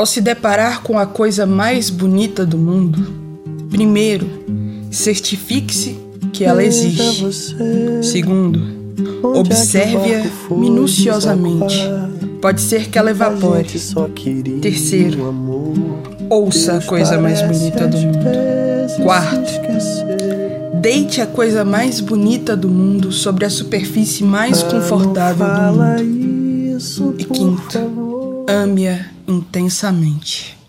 Ao se deparar com a coisa mais bonita do mundo, primeiro, certifique-se que ela existe. Segundo, observe-a minuciosamente. Pode ser que ela evapore. Terceiro, ouça a coisa mais bonita do mundo. Quarto, deite a coisa mais bonita do mundo sobre a superfície mais confortável do mundo. E quinto, ame-a intensamente.